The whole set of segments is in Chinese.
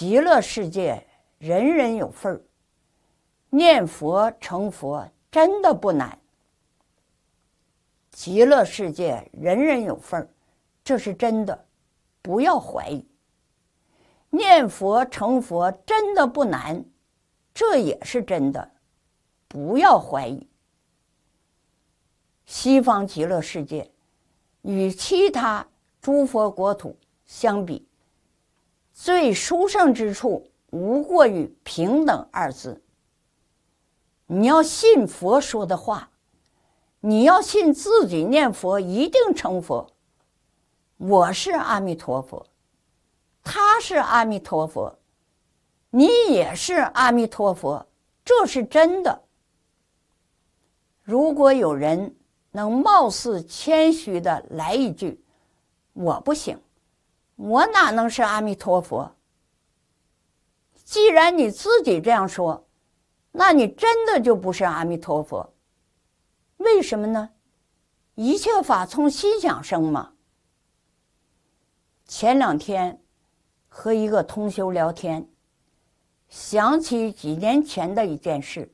极乐世界人人有份儿，念佛成佛真的不难。极乐世界人人有份儿，这是真的，不要怀疑。念佛成佛真的不难，这也是真的，不要怀疑。西方极乐世界与其他诸佛国土相比，最殊胜之处无过于平等二字。你要信佛说的话，你要信自己念佛一定成佛。我是阿弥陀佛，他是阿弥陀佛，你也是阿弥陀佛，这是真的。如果有人能貌似谦虚的来一句：“我不行。”我哪能是阿弥陀佛？既然你自己这样说，那你真的就不是阿弥陀佛。为什么呢？一切法从心想生嘛。前两天和一个同修聊天，想起几年前的一件事，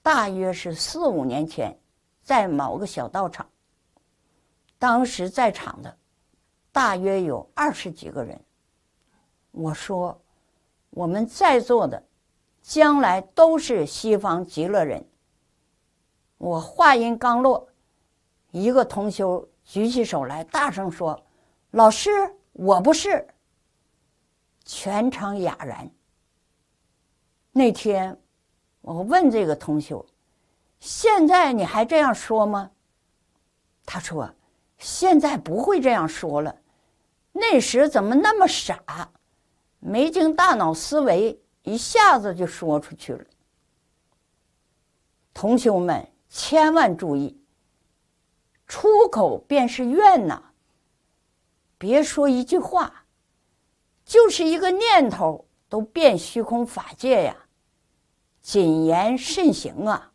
大约是四五年前，在某个小道场，当时在场的。大约有二十几个人。我说，我们在座的将来都是西方极乐人。我话音刚落，一个同修举起手来，大声说：“老师，我不是。”全场哑然。那天，我问这个同修：“现在你还这样说吗？”他说：“现在不会这样说了。”那时怎么那么傻，没经大脑思维，一下子就说出去了。同学们千万注意，出口便是怨呐。别说一句话，就是一个念头都变虚空法界呀，谨言慎行啊！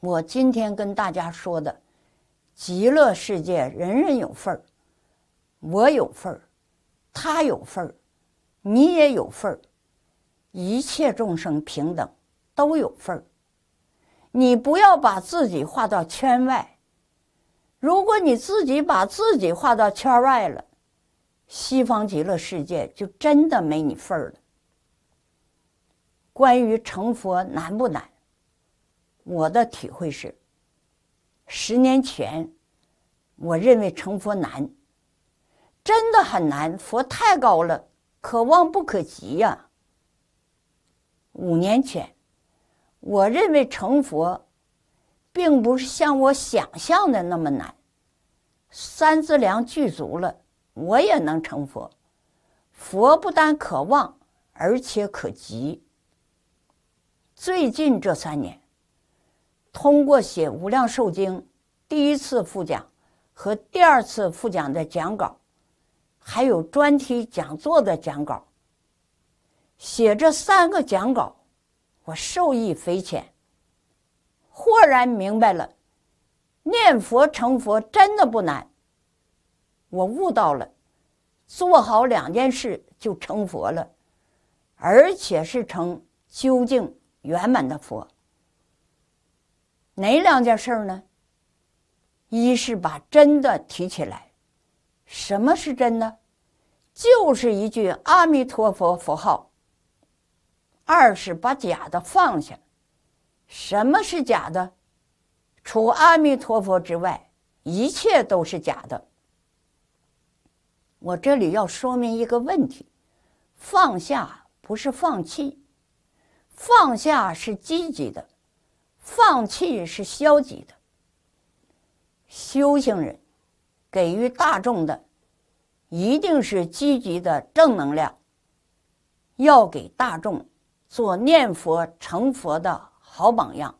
我今天跟大家说的。极乐世界人人有份儿，我有份儿，他有份儿，你也有份儿，一切众生平等，都有份儿。你不要把自己划到圈外。如果你自己把自己划到圈外了，西方极乐世界就真的没你份儿了。关于成佛难不难？我的体会是。十年前，我认为成佛难，真的很难。佛太高了，可望不可及呀。五年前，我认为成佛，并不是像我想象的那么难。三资粮具足了，我也能成佛。佛不但可望，而且可及。最近这三年。通过写《无量寿经》第一次复讲和第二次复讲的讲稿，还有专题讲座的讲稿，写这三个讲稿，我受益匪浅。豁然明白了，念佛成佛真的不难。我悟到了，做好两件事就成佛了，而且是成究竟圆满的佛。哪两件事呢？一是把真的提起来，什么是真的？就是一句阿弥陀佛佛号。二是把假的放下，什么是假的？除阿弥陀佛之外，一切都是假的。我这里要说明一个问题：放下不是放弃，放下是积极的。放弃是消极的。修行人给予大众的一定是积极的正能量，要给大众做念佛成佛的好榜样。